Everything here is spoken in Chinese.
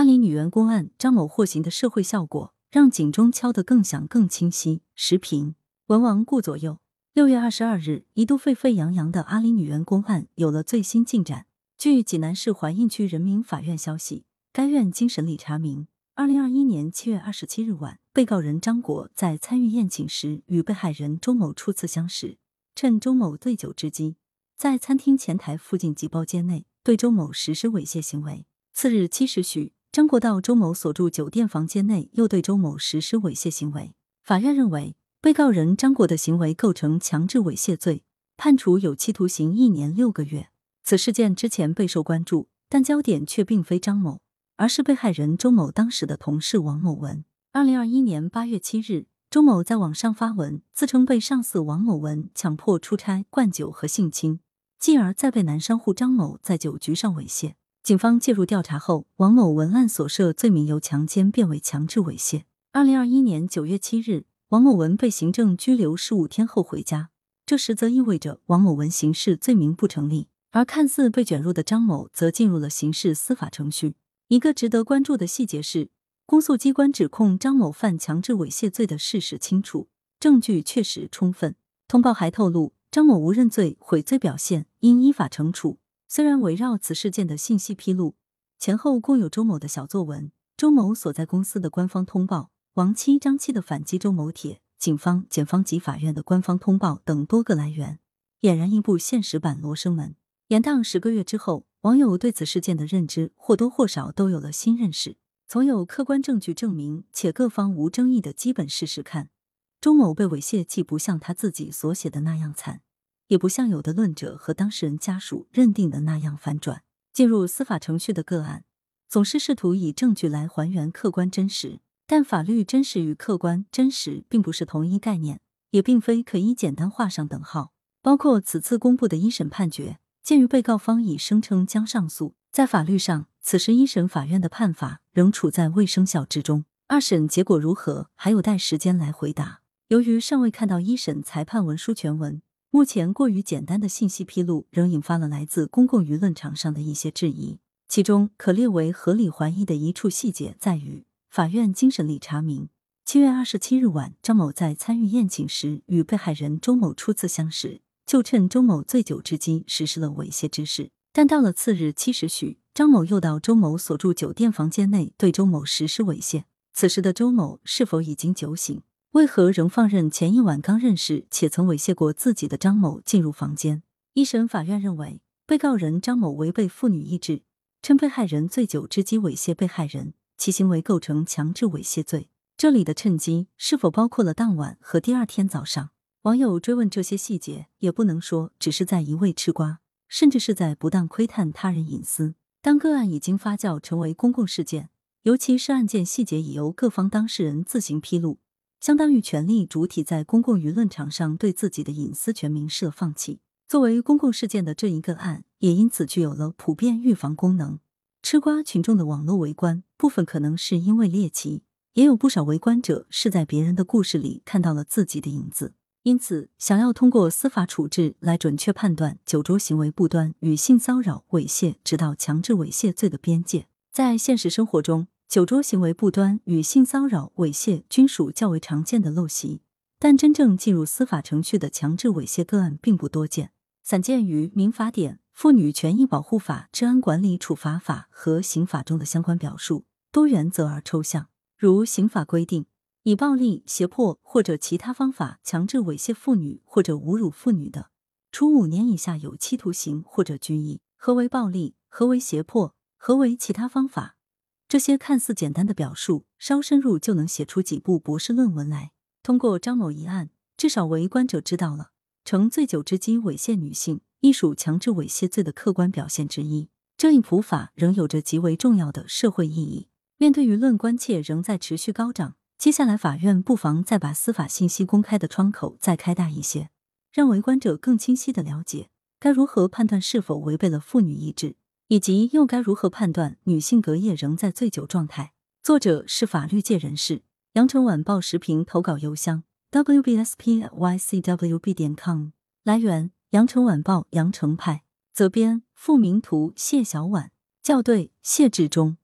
阿里女员工案张某获刑的社会效果，让警钟敲得更响更清晰。时评：文王顾左右。六月二十二日，一度沸沸扬扬的阿里女员工案有了最新进展。据济南市怀印区人民法院消息，该院经审理查明，二零二一年七月二十七日晚，被告人张国在参与宴请时与被害人周某初次相识，趁周某醉酒之机，在餐厅前台附近及包间内对周某实施猥亵行为。次日七时许，张国到周某所住酒店房间内，又对周某实施猥亵行为。法院认为，被告人张国的行为构成强制猥亵罪，判处有期徒刑一年六个月。此事件之前备受关注，但焦点却并非张某，而是被害人周某当时的同事王某文。二零二一年八月七日，周某在网上发文，自称被上司王某文强迫出差、灌酒和性侵，继而再被男商户张某在酒局上猥亵。警方介入调查后，王某文案所涉罪名由强奸变为强制猥亵。二零二一年九月七日，王某文被行政拘留十五天后回家，这实则意味着王某文刑事罪名不成立。而看似被卷入的张某则进入了刑事司法程序。一个值得关注的细节是，公诉机关指控张某犯强制猥亵罪的事实清楚，证据确实充分。通报还透露，张某无认罪悔罪表现，应依法惩处。虽然围绕此事件的信息披露前后共有周某的小作文、周某所在公司的官方通报、王妻张妻的反击周某帖、警方、检方及法院的官方通报等多个来源，俨然一部现实版《罗生门》。延宕十个月之后，网友对此事件的认知或多或少都有了新认识。从有客观证据证明且各方无争议的基本事实看，周某被猥亵既不像他自己所写的那样惨，也不像有的论者和当事人家属认定的那样反转。进入司法程序的个案，总是试图以证据来还原客观真实，但法律真实与客观真实并不是同一概念，也并非可以简单画上等号。包括此次公布的一审判决。鉴于被告方已声称将上诉，在法律上，此时一审法院的判法仍处在未生效之中。二审结果如何，还有待时间来回答。由于尚未看到一审裁判文书全文，目前过于简单的信息披露仍引发了来自公共舆论场上的一些质疑。其中可列为合理怀疑的一处细节在于，法院经审理查明，七月二十七日晚，张某在参与宴请时与被害人周某初次相识。就趁周某醉酒之机实施了猥亵之事，但到了次日七时许，张某又到周某所住酒店房间内对周某实施猥亵。此时的周某是否已经酒醒？为何仍放任前一晚刚认识且曾猥亵过自己的张某进入房间？一审法院认为，被告人张某违背妇女意志，趁被害人醉酒之机猥亵被害人，其行为构成强制猥亵罪。这里的趁机是否包括了当晚和第二天早上？网友追问这些细节，也不能说只是在一味吃瓜，甚至是在不当窥探他人隐私。当个案已经发酵成为公共事件，尤其是案件细节已由各方当事人自行披露，相当于权力主体在公共舆论场上对自己的隐私权明示了放弃。作为公共事件的这一个案，也因此具有了普遍预防功能。吃瓜群众的网络围观，部分可能是因为猎奇，也有不少围观者是在别人的故事里看到了自己的影子。因此，想要通过司法处置来准确判断酒桌行为不端与性骚扰、猥亵直到强制猥亵罪的边界，在现实生活中，酒桌行为不端与性骚扰、猥亵均属较为常见的陋习，但真正进入司法程序的强制猥亵个案并不多见，散见于《民法典》《妇女权益保护法》《治安管理处罚法》和刑法中的相关表述，多原则而抽象，如刑法规定。以暴力、胁迫或者其他方法强制猥亵妇女或者侮辱妇女的，处五年以下有期徒刑或者拘役。何为暴力？何为胁迫？何为其他方法？这些看似简单的表述，稍深入就能写出几部博士论文来。通过张某一案，至少围观者知道了，乘醉酒之机猥亵女性，亦属强制猥亵罪的客观表现之一。这一普法仍有着极为重要的社会意义。面对舆论关切仍在持续高涨。接下来，法院不妨再把司法信息公开的窗口再开大一些，让围观者更清晰的了解该如何判断是否违背了妇女意志，以及又该如何判断女性隔夜仍在醉酒状态。作者是法律界人士，羊城晚报时评投稿邮箱 wbspycwb 点 com。来源：羊城晚报羊城派，责编：付明图，谢小婉，校对：谢志忠。